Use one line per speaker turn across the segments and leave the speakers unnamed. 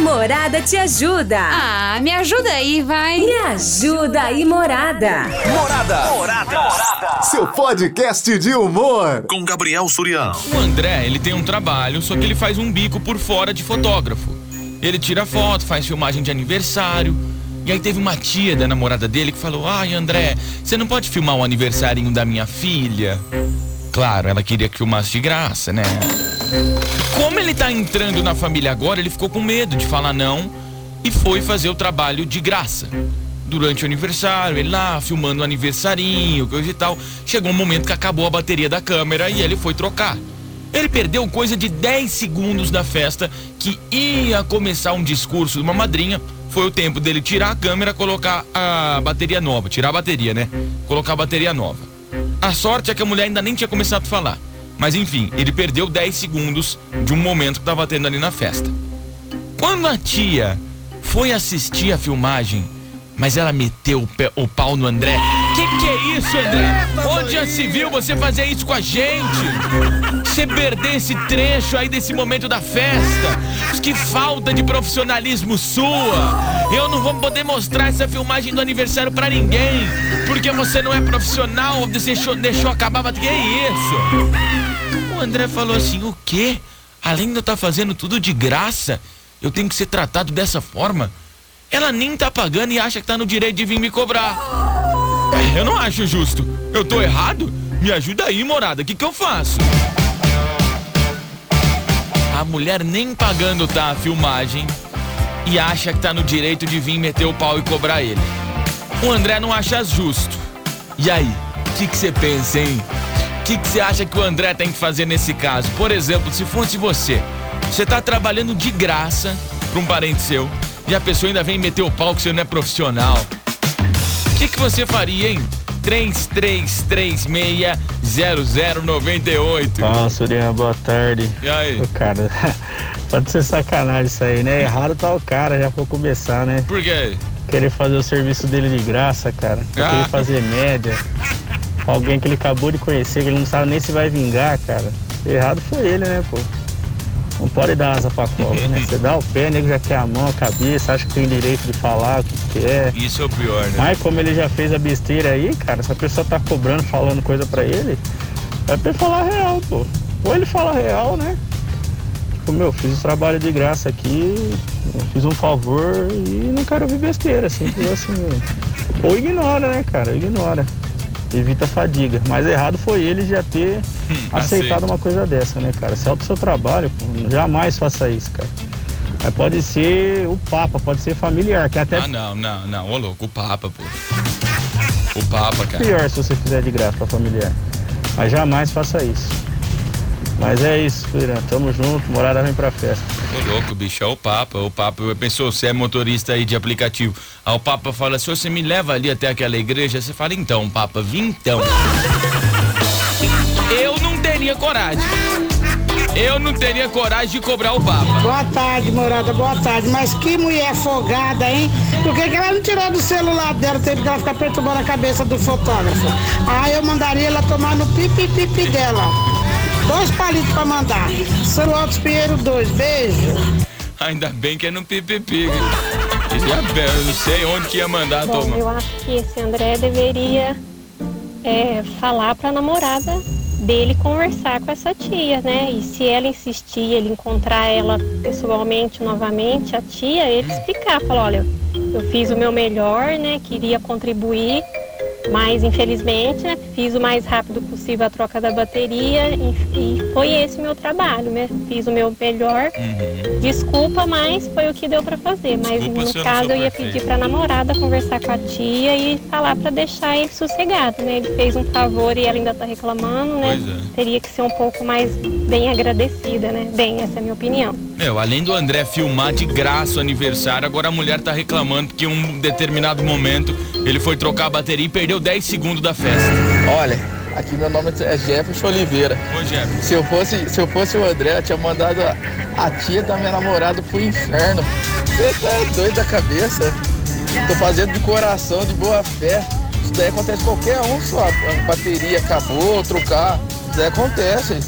Morada te ajuda.
Ah, me ajuda aí, vai.
Me ajuda aí, Morada.
Morada. Morada. Seu podcast de humor.
Com Gabriel Surião.
O André, ele tem um trabalho, só que ele faz um bico por fora de fotógrafo. Ele tira foto, faz filmagem de aniversário. E aí teve uma tia da namorada dele que falou: Ai, André, você não pode filmar o aniversário da minha filha? Claro, ela queria que filmasse de graça, né? Como ele tá entrando na família agora, ele ficou com medo de falar não e foi fazer o trabalho de graça. Durante o aniversário, ele lá filmando o aniversarinho, coisa e tal. Chegou um momento que acabou a bateria da câmera e ele foi trocar. Ele perdeu coisa de 10 segundos da festa que ia começar um discurso de uma madrinha. Foi o tempo dele tirar a câmera, colocar a bateria nova, tirar a bateria, né? Colocar a bateria nova. A sorte é que a mulher ainda nem tinha começado a falar. Mas enfim, ele perdeu 10 segundos de um momento que estava tendo ali na festa. Quando a tia foi assistir a filmagem, mas ela meteu o, pé, o pau no André. Que que é isso, André? Onde já se viu você fazer isso com a gente? Você perder esse trecho aí desse momento da festa? Que falta de profissionalismo sua! Eu não vou poder mostrar essa filmagem do aniversário pra ninguém, porque você não é profissional, deixou, deixou acabar, mas que é isso? O André falou assim: o quê? Além de eu estar tá fazendo tudo de graça, eu tenho que ser tratado dessa forma? Ela nem tá pagando e acha que tá no direito de vir me cobrar. É, eu não acho justo. Eu tô errado? Me ajuda aí, morada. O que, que eu faço? A mulher nem pagando tá a filmagem e acha que tá no direito de vir meter o pau e cobrar ele. O André não acha justo. E aí, o que você pensa, hein? O que você acha que o André tem que fazer nesse caso? Por exemplo, se fosse você, você tá trabalhando de graça para um parente seu e a pessoa ainda vem meter o pau que você não é profissional. O que, que você faria, hein? 33360098.
Fala, Surinha, boa tarde.
E aí?
Ô, cara, pode ser sacanagem isso aí, né? Errado tá o cara, já vou começar, né?
Por quê?
Querer fazer o serviço dele de graça, cara. Ah. Querer fazer média. Alguém que ele acabou de conhecer, que ele não sabe nem se vai vingar, cara. Errado foi ele, né, pô? Não pode dar asa pra cobra, né? Você dá o pé, nego já quer a mão, a cabeça, acha que tem direito de falar o que quer.
Isso é o pior, né?
Mas como ele já fez a besteira aí, cara, se a pessoa tá cobrando, falando coisa pra ele, é pra ele falar real, pô. Ou ele fala real, né? Tipo, meu, fiz o trabalho de graça aqui, fiz um favor e não quero ouvir besteira, simples assim. Ou ignora, né, cara? Ignora evita a fadiga. Mas errado foi ele já ter hum, aceitado uma coisa dessa, né, cara? Salta o seu trabalho, pô. jamais faça isso, cara. Mas pode ser o Papa, pode ser familiar, que até.
Ah, não, não, não, ô louco, o Papa, pô. O Papa, cara.
Pior se você fizer de graça pra familiar. Mas jamais faça isso. Mas é isso, Filha. Tamo junto, morada vem pra festa.
Ô louco, bicho, é o Papa. O Papa, pensou, você é motorista aí de aplicativo. Aí o Papa fala, se você me leva ali até aquela igreja, você fala, então, Papa, vim então. Eu não teria coragem. Eu não teria coragem de cobrar o Papa.
Boa tarde, morada, boa tarde. Mas que mulher folgada, hein? Por que, que ela não tirou do celular dela? Teve que ela ficar perturbando a cabeça do fotógrafo. Ah, eu mandaria ela tomar no pipi-pipi dela. Dois palitos pra mandar. Celular Pinheiro 2, beijo.
Ainda bem que é no pipipi. Eu não sei onde que ia mandar
Bom,
tomar.
Eu acho que esse André deveria é, falar pra namorada dele conversar com essa tia, né? E se ela insistir, ele encontrar ela pessoalmente novamente, a tia, ele explicar, falar, olha, eu fiz o meu melhor, né? Queria contribuir mas infelizmente né, fiz o mais rápido possível a troca da bateria e, e foi esse o meu trabalho, né? Fiz o meu melhor. Uhum. Desculpa, mas foi o que deu para fazer. Mas Desculpa no caso eu ia perfeito. pedir para namorada conversar com a tia e falar para deixar ele sossegado, né? Ele fez um favor e ela ainda tá reclamando, né? É. Teria que ser um pouco mais bem agradecida, né? Bem, essa é a minha opinião.
Meu, além do André filmar de graça o aniversário, agora a mulher tá reclamando que em um determinado momento ele foi trocar a bateria e perdeu 10 segundos da festa.
Olha, aqui meu nome é Jefferson Oliveira.
Ô, Jefferson.
Se eu fosse, se eu fosse o André, eu tinha mandado a, a tia da minha namorada pro inferno. Você tá doido da cabeça? Tô fazendo de coração, de boa fé. Isso daí acontece qualquer um só. A bateria acabou, trocar. Isso daí acontece.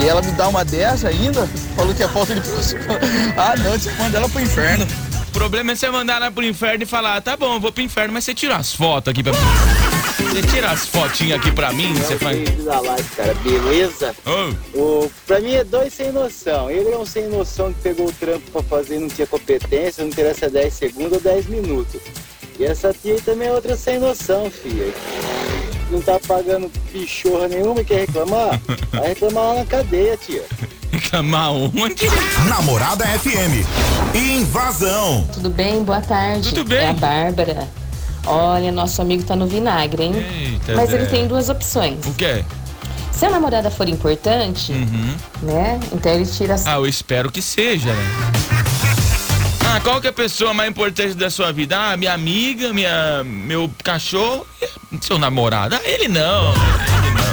E ela me dá uma dessa ainda? falou que é falta de. Ah, não, você manda ela pro inferno.
O problema é você mandar ela pro inferno e falar, tá bom, eu vou pro inferno, mas você tira as fotos aqui pra mim. Você tira as fotinhas aqui pra mim, você faz.
da live, cara, beleza?
Ô,
O, pra mim é dois sem noção. Ele é um sem noção que pegou o trampo pra fazer e não tinha competência, não interessa 10 segundos ou 10 minutos. E essa tia aí também é outra sem noção, filha. Não tá pagando pichorra nenhuma e quer reclamar? Vai reclamar lá na cadeia, tia.
Reclamar onde?
Namorada FM. Invasão.
Tudo bem? Boa tarde.
Tudo bem.
É a Bárbara. Olha, nosso amigo tá no vinagre, hein?
Eita,
Mas ele tem duas opções.
O quê?
Se a namorada for importante,
Uhum.
né? Então ele tira as
Ah, eu espero que seja, né? Ah, qual que é a pessoa mais importante da sua vida? Ah, minha amiga, minha, meu cachorro, seu namorado. Ah, ele não.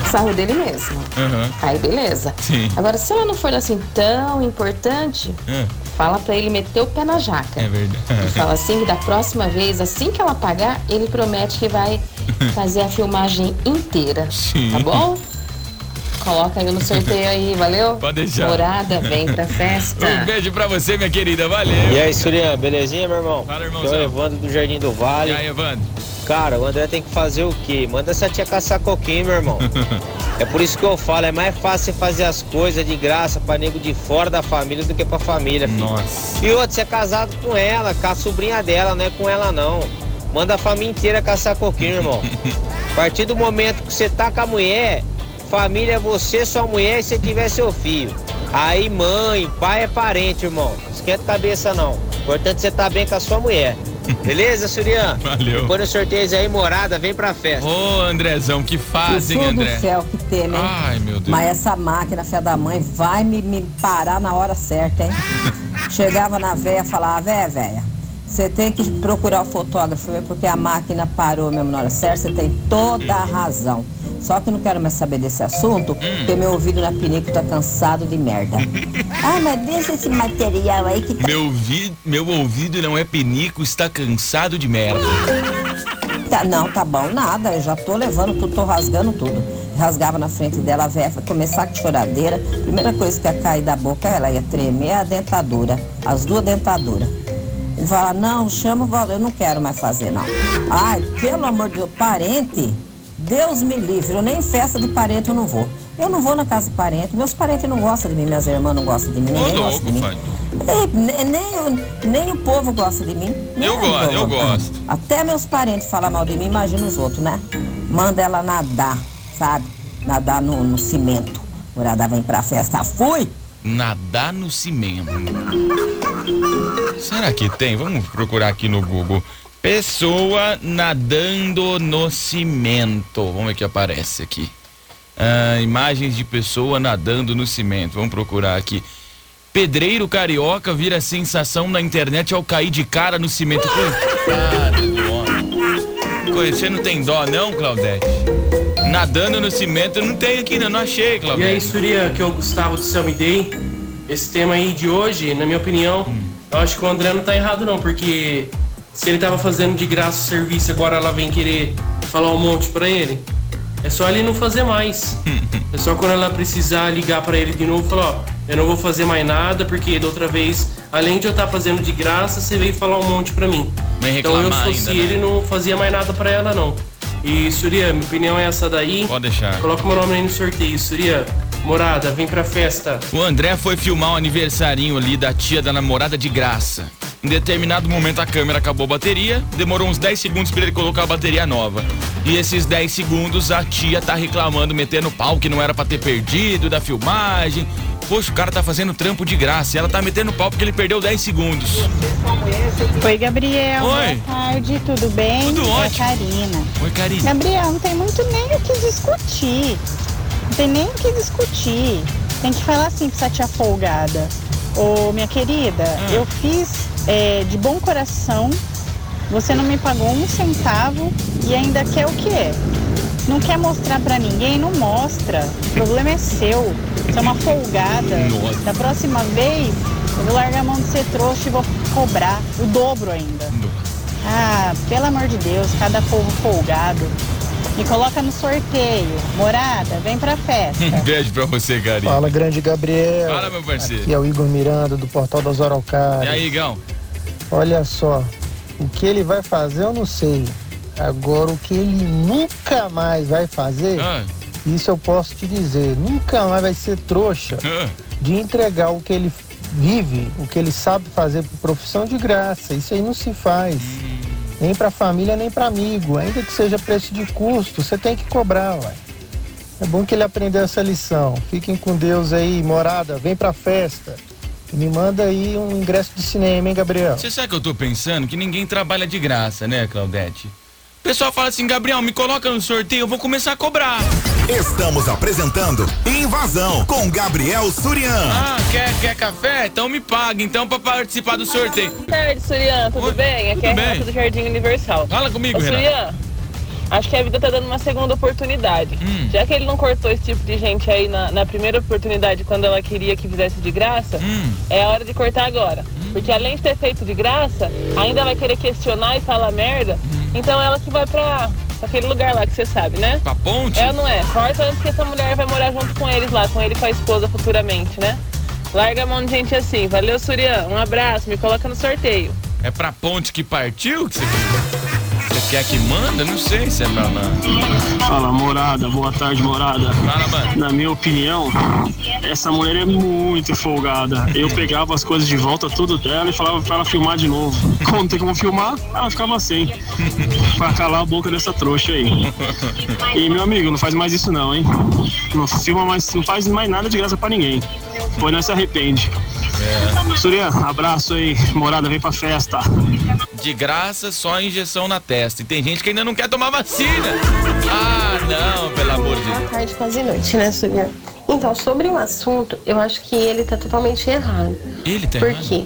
Sarro dele mesmo.
Aham.
Aí beleza.
Sim.
Agora, se ela não for assim tão importante,
É,
fala pra ele meter o pé na jaca.
é verdade.
E fala assim que da próxima vez, assim que ela pagar, ele promete que vai fazer a filmagem inteira.
Sim.
Tá bom? Coloca aí no sorteio aí, valeu?
Pode deixar.
Morada, vem pra festa.
Um beijo pra você, minha querida. Valeu.
E aí, Surian, belezinha, meu irmão?
Fala,
é
irmãozão.
Evandro do Jardim do Vale.
E aí, Evandro?
Cara, o André tem que fazer o quê? Manda essa tia caçar coquinho, meu irmão. é por isso que eu falo, é mais fácil você fazer as coisas de graça pra nego de fora da família do que pra família, filho.
Nossa.
E outro, você é casado com ela, com a sobrinha dela, não é com ela não. Manda a família inteira caçar coquinho, irmão. A partir do momento que você tá com a mulher, família é você, sua mulher e se tiver seu filho. Aí mãe, pai é parente, irmão. Esquenta a cabeça não. Importante você tá bem com a sua mulher. Beleza, Surian?
Valeu.
Depois no sorteio aí, morada, vem pra festa.
Ô, Andrezão, que fazem,
Jesus
André?
do céu, que tema, hein?
Ai, meu Deus.
Mas essa máquina, fé da mãe, vai me, me parar na hora certa, hein? Chegava na véia e falava, véia, véia, você tem que procurar o fotógrafo, porque a máquina parou mesmo na hora certa, você tem toda a razão. Só que eu não quero mais saber desse assunto, porque meu ouvido na pinico tá cansado de merda. ah, mas deixa esse material aí que tá...
Meu, vi... meu ouvido não é pinico, está cansado de merda.
tá- Não, tá bom, nada, eu já tô levando tudo, tô rasgando tudo. Rasgava na frente dela, a véia começar com choradeira. Primeira coisa que ia cair da boca, ela ia tremer a dentadura, as duas dentaduras. E fala, não, chama eu não quero mais fazer, não. Ai, pelo amor de Deus, parente, Deus me livre, eu nem em festa de parente eu não vou. Eu não vou na casa de parente, meus parentes não gostam de mim, minhas irmãs não gostam de mim, ninguém gosta de mim. nem, o, nem o povo gosta de mim. nem
Eu gosto, eu gosto.
Até meus parentes falam mal de mim, imagina os outros, né? Manda ela nadar, sabe? Nadar no, no cimento. Morada vem pra festa, fui!
Nadar no cimento. Será que tem? Vamos procurar aqui no Google. Pessoa nadando no cimento. Vamos ver o que aparece aqui. Ah, imagens de pessoa nadando no cimento. Vamos procurar aqui. Pedreiro carioca vira sensação na internet ao cair de cara no cimento. Coitado Você não tem dó, não, Claudete? Nadando no cimento, não tenho aqui, não, não achei,
E aí,
Claudete.
Surya, que é o Gustavo do Céu Me Day. Esse tema aí de hoje, na minha opinião, eu acho que o André não tá errado não, porque se ele tava fazendo de graça o serviço, agora ela vem querer falar um monte pra ele, é só ele não fazer mais. É só quando ela precisar ligar pra ele de novo e falar, ó, eu não vou fazer mais nada, porque da outra vez, além de eu estar fazendo de graça, você veio falar um monte pra mim. Então eu, se
reclamar
fosse
ainda, né?
ele, não fazia mais nada pra ela, não. E, Surya, minha opinião é essa daí.
Pode deixar.
Coloca meu nome aí no sorteio, Surya. Morada, vem pra festa.
O André foi filmar o aniversarinho ali da tia da namorada de graça. Em determinado momento a câmera acabou a bateria, demorou uns 10 segundos pra ele colocar a bateria nova. E esses 10 segundos a tia tá reclamando, metendo pau que não era pra ter perdido da filmagem. Poxa, o cara tá fazendo trampo de graça e ela tá metendo pau porque ele perdeu 10 segundos.
Oi, Gabriel.
Oi.
Boa tarde, tudo bem?
Tudo
é
ótimo.
Karina.
Oi, Karina.
Gabriel, não tem muito nem o que discutir. Não tem nem o que discutir. Tem que falar assim pra essa tia folgada. Ô, minha querida,
Ah.
eu fiz é, de bom coração. Você não me pagou um centavo e ainda quer o quê? Não quer mostrar pra ninguém? Não mostra. O problema é seu. Você é uma folgada.
Nossa.
Da próxima vez, eu vou largar a mão de ser trouxa e vou cobrar o dobro ainda. Ah, pelo amor de Deus, cada povo folgado. Me coloca no sorteio. Morada, vem pra festa.
Um beijo pra você, carinho.
Fala, grande Gabriel.
Fala, meu parceiro.
Aqui é o Igor Miranda, do Portal das
E
Araucárias.
aí, Igão?
Olha só, o que ele vai fazer eu não sei. Agora, o que ele nunca mais vai fazer,
Ah,
isso eu posso te dizer. Nunca mais vai ser trouxa
ah.
de entregar o que ele vive, o que ele sabe fazer por profissão de graça. Isso aí não se faz. Nem pra família, nem pra amigo. Ainda que seja preço de custo, você tem que cobrar, ué. É bom que ele aprendeu essa lição. Fiquem com Deus aí, morada, vem pra festa. Me manda aí um ingresso de cinema, hein, Gabriel?
Você sabe que eu tô pensando? Que ninguém trabalha de graça, né, Claudete? O pessoal fala assim, Gabriel, me coloca no sorteio, eu vou começar a cobrar.
Estamos apresentando Invasão com Gabriel Surian.
Ah, quer, quer café? Então me paga, então, pra participar do sorteio.
Boa tarde, Surian. Tudo bem? Aqui é a
bem.
Renata do Jardim Universal.
Fala comigo,
Ô,
Renata.
Surian, acho que a vida tá dando uma segunda oportunidade.
Hum.
Já que ele não cortou esse tipo de gente aí na, na primeira oportunidade, quando ela queria que fizesse de graça,
Hum.
é a hora de cortar agora. Porque além de ter feito de graça, ainda vai querer questionar e falar merda. Então ela que vai pra, aquele lugar lá que você sabe, né?
Pra ponte?
É não é? Corta antes que essa mulher vai morar junto com eles lá, com ele e com a esposa futuramente, né? Larga a mão de gente assim. Valeu, Surian. Um abraço. Me coloca no sorteio.
É pra ponte que partiu que você Quer que manda? Não sei se é pra lá.
Fala, morada, boa tarde, morada.
Fala, mano.
Na minha opinião, essa mulher é muito folgada. Eu pegava as coisas de volta, tudo dela, e falava pra ela filmar de novo. Não tem como filmar, ela ficava sem. pra calar a boca dessa trouxa aí. E meu amigo, não faz mais isso não, hein? Não filma mais, não faz mais nada de graça pra ninguém. Pois não se arrepende.
É.
Surya, abraço aí, morada, vem pra festa.
De graça, só injeção na testa. E tem gente que ainda não quer tomar vacina. Ah, não, pelo amor de
Boa
Deus.
tarde, quase noite, né, Surya? Então, sobre o assunto, eu acho que ele tá totalmente errado.
Ele tá
Por
errado?
quê?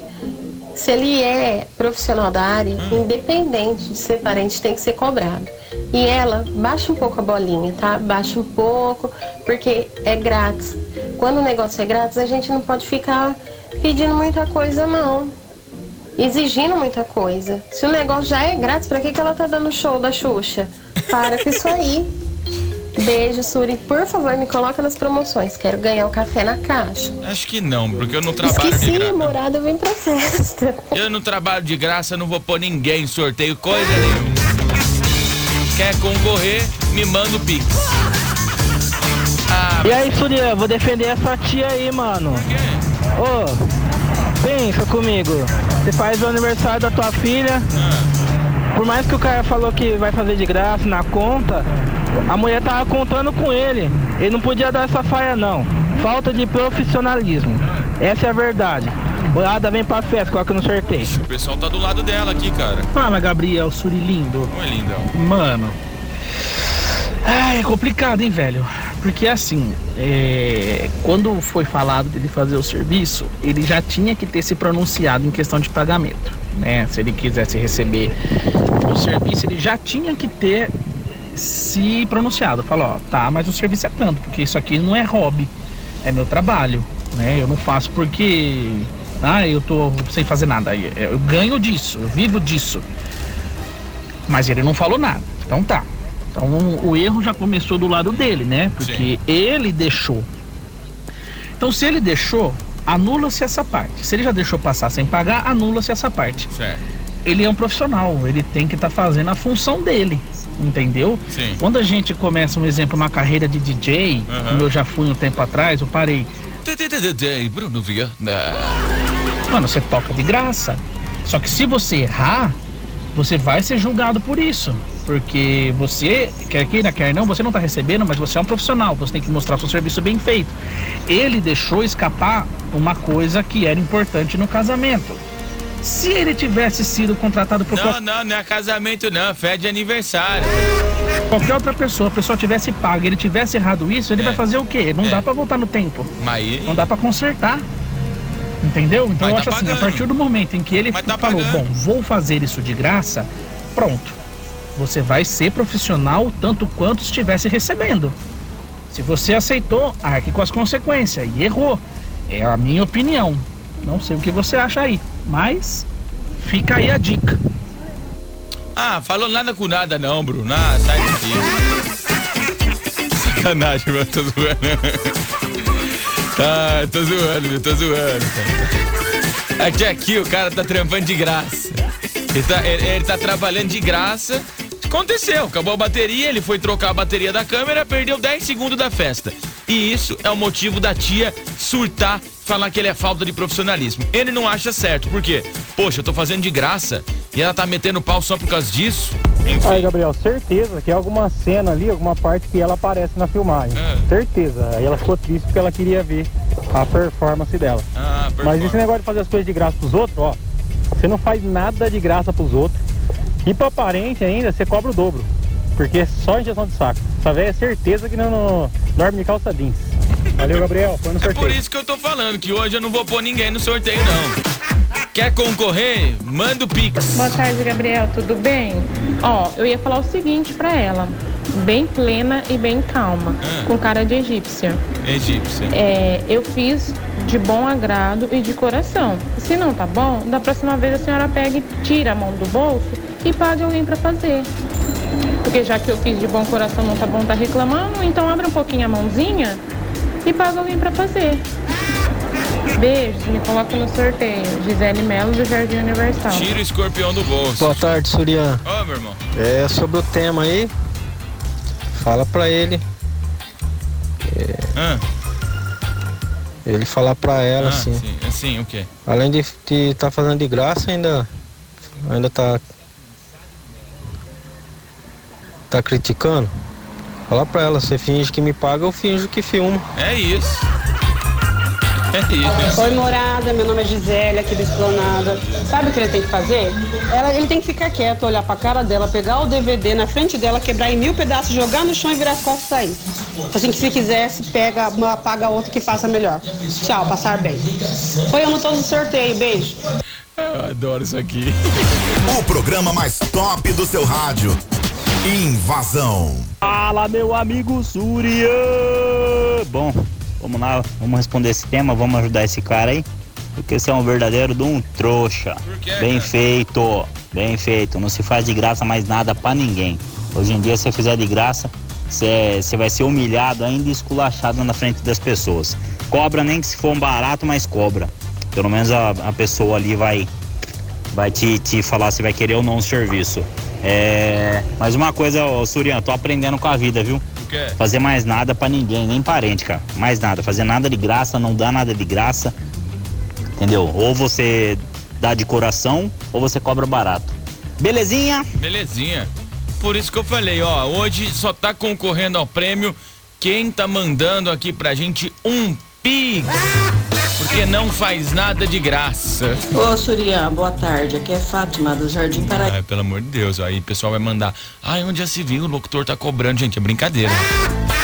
Se ele é profissional da área,
Hum.
independente de ser parente, tem que ser cobrado. E ela, baixa um pouco a bolinha, tá? Baixa um pouco, porque é grátis. Quando o negócio é grátis, a gente não pode ficar pedindo muita coisa, não. Exigindo muita coisa. Se o negócio já é grátis, pra que, que ela tá dando show da Xuxa? Para com isso aí. Beijo, Suri. Por favor, me coloca nas promoções. Quero ganhar o café na caixa.
Acho que não, porque eu não trabalho de
Esqueci,
graça.
morada, vem pra festa.
Eu não trabalho de graça, não vou pôr ninguém em sorteio, coisa nenhuma. Quer concorrer, me manda o Pix. Ah,
E aí, Surya, vou defender essa tia aí, mano. Ô, pensa comigo. Você faz o aniversário da tua filha. Por mais que o cara falou que vai fazer de graça na conta, a mulher tava contando com ele. Ele não podia dar essa faia, não. Falta de profissionalismo. Essa é a verdade. Olhada, vem pra festa, coloca no sorteio.
o pessoal tá do lado dela aqui, cara.
Fala, Gabriel, Suri lindo.
Oi, lindão.
Mano. Ai, é complicado, hein, velho? Porque assim, é, quando foi falado dele fazer o serviço, ele já tinha que ter se pronunciado em questão de pagamento, né? Se ele quisesse receber o serviço, ele já tinha que ter se pronunciado. Falou, ó, tá, mas o serviço é tanto, porque isso aqui não é hobby, é meu trabalho, né? Eu não faço porque, ah, eu tô sem fazer nada, eu ganho disso, eu vivo disso. Mas ele não falou nada. Então tá. Então o erro já começou do lado dele, né? Porque ele deixou. Então se ele deixou, anula-se essa parte. Se ele já deixou passar sem pagar, anula-se essa parte.
Certo.
Ele é um profissional, ele tem que estar fazendo a função dele. Entendeu?
Sim.
Quando a gente começa, um exemplo, uma carreira de DJ, como eu já fui um tempo atrás, eu parei.
Bruno Viana.
Mano, você toca de graça. Só que se você errar, você vai ser julgado por isso. Porque você, quer queira, quer não, você não tá recebendo, mas você é um profissional, você tem que mostrar seu serviço bem feito. Ele deixou escapar uma coisa que era importante no casamento. Se ele tivesse sido contratado por
Não, não, não é casamento não, fé de aniversário.
qualquer outra pessoa, a pessoa tivesse pago, ele tivesse errado isso, ele vai fazer o quê? Não dá pra voltar no tempo.
Mas.
Não dá pra consertar. Entendeu? Então
Mas
eu
tá
acho assim, a
pagando.
partir do momento em que ele
Mas tá
falou,
pagando.
bom, vou fazer isso de graça, pronto. Você vai ser profissional tanto quanto estivesse recebendo. Se você aceitou, arque com as consequências e errou. É a minha opinião. Não sei o que você acha aí, mas fica aí a dica.
Ah, falou nada com nada não, Bruno. Ah, sai daqui. sacanagem, mano. Tô zoando. Ah, tô zoando, meu, tô zoando. Aqui, aqui, o cara tá trampando de graça. Ele tá, ele, ele tá trabalhando de graça. Aconteceu, acabou a bateria, ele foi trocar a bateria da câmera, perdeu 10 segundos da festa. E isso é o motivo da tia surtar, falar que ele é falta de profissionalismo. Ele não acha certo, por quê? Poxa, eu tô fazendo de graça e ela tá metendo pau só por causa disso. Enfim.
Aí, Gabriel, certeza que é alguma cena ali, alguma parte que ela aparece na filmagem.
É.
Certeza. Aí ela ficou triste porque ela queria ver a performance dela.
Ah,
Mas esse negócio de fazer as coisas de graça pros outros, ó, você não faz nada de graça pros outros. E pra parente ainda, você cobra o dobro. Porque é só injeção de saco. Essa velha é certeza que não, não dorme de calça jeans. Valeu, Gabriel. Foi no
É
sorteio.
por isso que eu tô falando que hoje eu não vou pôr ninguém no sorteio, não. Quer concorrer? Manda o Pix.
Boa tarde, Gabriel. Tudo bem? Ó, eu ia falar o seguinte pra ela. Bem plena e bem calma.
Ah.
Com cara de egípcia.
Egípcia.
É, eu fiz de bom agrado e de coração. Se não tá bom, da próxima vez a senhora pega e tira a mão do bolso e pague alguém pra fazer. Porque já que eu fiz de bom coração não tá bom, tá reclamando, então abre um pouquinho a mãozinha e paga alguém pra fazer. Beijos, me coloca no sorteio. Gisele Melo do Jardim Universal.
Tira o escorpião do bolso.
Boa tarde, Surian.
Ô, meu irmão.
É sobre o tema aí. Fala pra ele. É,
Ah,
ele falar pra ela,
ah,
assim.
sim, assim, o quê?
Além de estar tá fazendo de graça, ainda. Ainda tá. Tá criticando. Fala pra ela, você finge que me paga, eu finjo que filma.
É isso. É isso.
Oi, morada, meu nome é Gisele, aqui da Esplanada. Sabe o que ele tem que fazer? Ela, ele tem que ficar quieto, olhar pra cara dela, pegar o DVD na frente dela, quebrar em mil pedaços, jogar no chão e virar as costas e sair. Assim que se quisesse, pega, uma, paga outra que faça melhor. Tchau, passar bem. Foi eu no todo sorteio, beijo.
Eu adoro isso aqui.
O programa mais top do seu rádio. Invasão.
Fala, meu amigo Surya! Bom, vamos lá, vamos responder esse tema, vamos ajudar esse cara aí. Porque você é um verdadeiro de um trouxa. Bem feito, bem feito. Não se faz de graça mais nada pra ninguém. Hoje em dia, se você fizer de graça, você você vai ser humilhado ainda esculachado na frente das pessoas. Cobra nem que se for um barato, mas cobra. Pelo menos a, a pessoa ali vai, vai te, te falar se vai querer ou não o serviço. É, mas uma coisa, ô, Surian, tô aprendendo com a vida, viu?
quê?
Fazer mais nada pra ninguém, nem parente, cara. Mais nada. Fazer nada de graça, não dá nada de graça. Entendeu? Ou você dá de coração, ou você cobra barato. Belezinha?
Belezinha. Por isso que eu falei, ó, hoje só tá concorrendo ao prêmio quem tá mandando aqui pra gente um pix. Porque não faz nada de graça.
Ô, Surian, boa tarde. Aqui é Fátima, do Jardim Paraíba.
Ai, pelo amor de Deus, aí o pessoal vai mandar. Ai, onde já se viu, o locutor tá cobrando, gente, é brincadeira.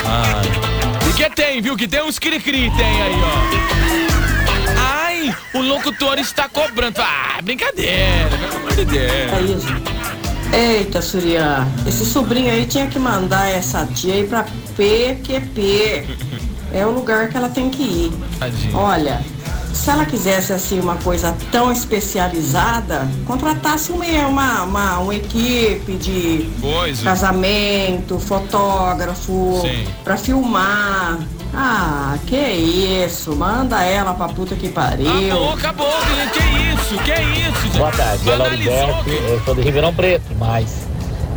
Ai. Porque tem, viu? Que tem uns cri-cri, tem aí, ó. Ai, o locutor está cobrando. Ah, brincadeira, pelo amor de Deus.
É isso. Eita, Surian, esse sobrinho aí tinha que mandar essa tia aí pra PQP. É o lugar que ela tem que ir.
Tadinho.
Olha, se ela quisesse assim uma coisa tão especializada, contratasse uma, uma, uma, uma equipe de
Pois,
casamento, fotógrafo, pra filmar. Ah, que isso, manda ela pra puta que pariu.
Acabou, acabou, gente, que isso, que isso, gente.
Boa tarde, Lauriberto, eu sou de Ribeirão Preto, mas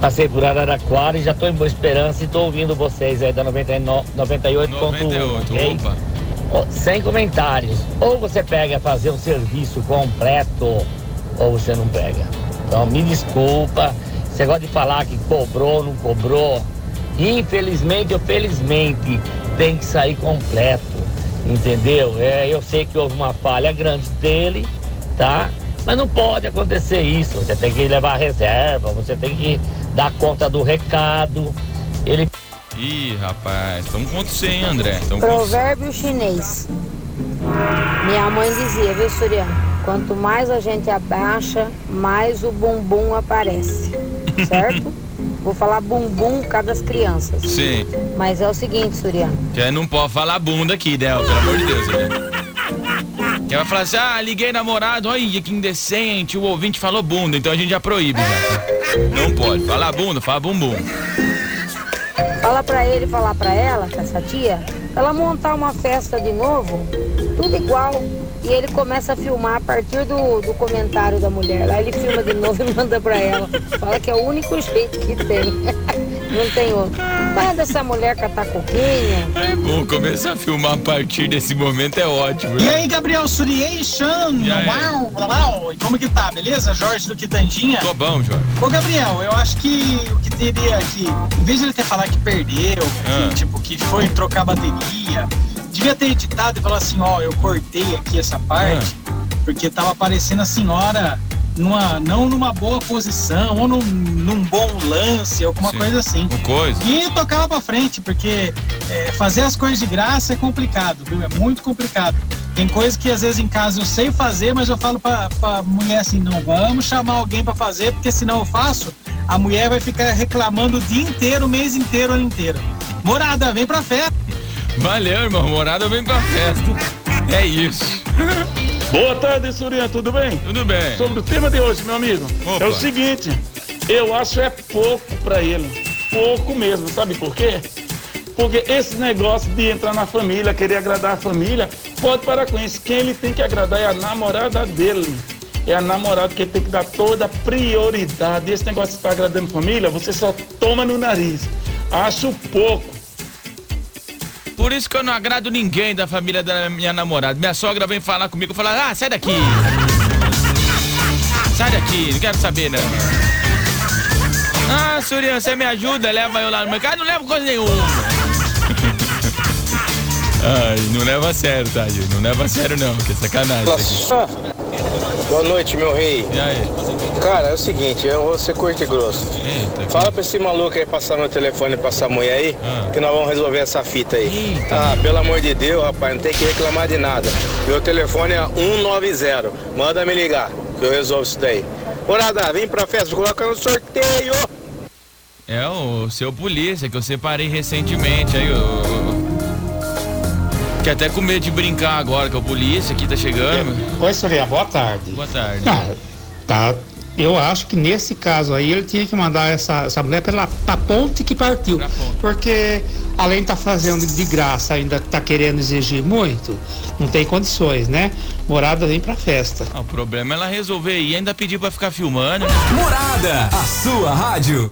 passei por Araraquara e já estou em Boa Esperança e estou ouvindo vocês aí da 99 98.1,
98,
ok?
opa.
Sem comentários, ou você pega fazer um serviço completo, ou você não pega. Então me desculpa, você gosta de falar que cobrou, não cobrou, infelizmente ou felizmente tem que sair completo, entendeu? É, eu sei que houve uma falha grande dele, tá? Mas não pode acontecer isso. Você tem que levar reserva, você tem que dar conta do recado.
Ih, rapaz, estamos com você, hein, André? Tamo com.
Provérbio chinês. Minha mãe dizia, viu, Suriano? Quanto mais a gente abaixa, mais o bumbum aparece. Certo? Vou falar bumbum por causa das crianças.
Sim.
Mas é o seguinte, Suriano.
Que não pode falar bunda aqui, Del, pelo amor de Deus, né? Que vai falar assim, ah, liguei namorado, olha que indecente, o ouvinte falou bunda, então a gente já proíbe, já. Não pode, falar bunda, fala bumbum.
Fala pra ele falar pra ela, essa tia, pra ela montar uma festa de novo, tudo igual. E ele começa a filmar a partir do, do comentário da mulher. Lá ele filma de novo e manda pra ela. Fala que é o único jeito que tem. Não tem outro. Manda essa mulher catar coquinha.
É bom, começar a filmar a partir desse momento é ótimo.
E
né?
aí, Gabriel?
E aí?
Uau, uau, uau. E como que tá, beleza? Jorge do Quitandinha?
Tô bom, Jorge.
Ô, Gabriel, eu acho que o que teria aqui, em vez de ele ter falado que perdeu,
Ah.
que, tipo, que foi trocar bateria, devia ter editado e falar assim, ó, eu cortei aqui essa parte, porque tava aparecendo a senhora numa, não numa boa posição, ou num, num bom lance, alguma coisa assim.
Coisa.
E tocava pra frente, porque é, fazer as coisas de graça é complicado, viu? É muito complicado. Tem coisa que às vezes em casa eu sei fazer, mas eu falo pra, pra mulher assim, não vamos chamar alguém pra fazer, porque senão eu faço, a mulher vai ficar reclamando o dia inteiro, o mês inteiro, o ano inteiro. Morada, vem pra festa.
Valeu, irmão. Morada vem pra festa. É isso.
Boa tarde, Surian, tudo bem?
Tudo bem.
Sobre o tema de hoje, meu amigo,
Opa.
é o seguinte, eu acho é pouco pra ele, pouco mesmo, sabe por quê? Porque esse negócio de entrar na família, querer agradar a família, pode parar com isso. Quem ele tem que agradar é a namorada dele. É a namorada que tem que dar toda a prioridade. Esse negócio de estar agradando a família, você só toma no nariz. Acho pouco.
Por isso que eu não agrado ninguém da família da minha namorada. Minha sogra vem falar comigo e fala, ah, sai daqui. Sai daqui, não quero saber, não. Ah, Surian, você me ajuda, leva eu lá no mercado, não leva coisa nenhuma. Ai, não leva a sério, tá? Não leva a sério não, que é sacanagem. aqui.
Boa noite, meu rei.
E aí?
Cara, é o seguinte, eu vou ser curto e grosso. Fala pra esse maluco aí passar meu telefone pra essa mulher aí, que nós vamos resolver essa fita aí. Ah, pelo amor de Deus, rapaz, não tem que reclamar de nada. Meu telefone é 190. Manda me ligar, que eu resolvo isso daí. Ô, vem pra festa, coloca no sorteio.
É o seu polícia que eu separei recentemente aí, o. Que até com medo de brincar agora, que é o polícia aqui tá chegando.
Oi, Soria, boa tarde.
Boa tarde.
Ah, tá. Eu acho que nesse caso aí ele tinha que mandar essa, essa mulher pela pra ponte que partiu. Porque além de estar fazendo de graça, ainda tá querendo exigir muito, não tem condições, né? Morada vem pra festa.
Ah, o problema é ela resolver e ainda pedir pra ficar filmando.
Morada, a sua rádio.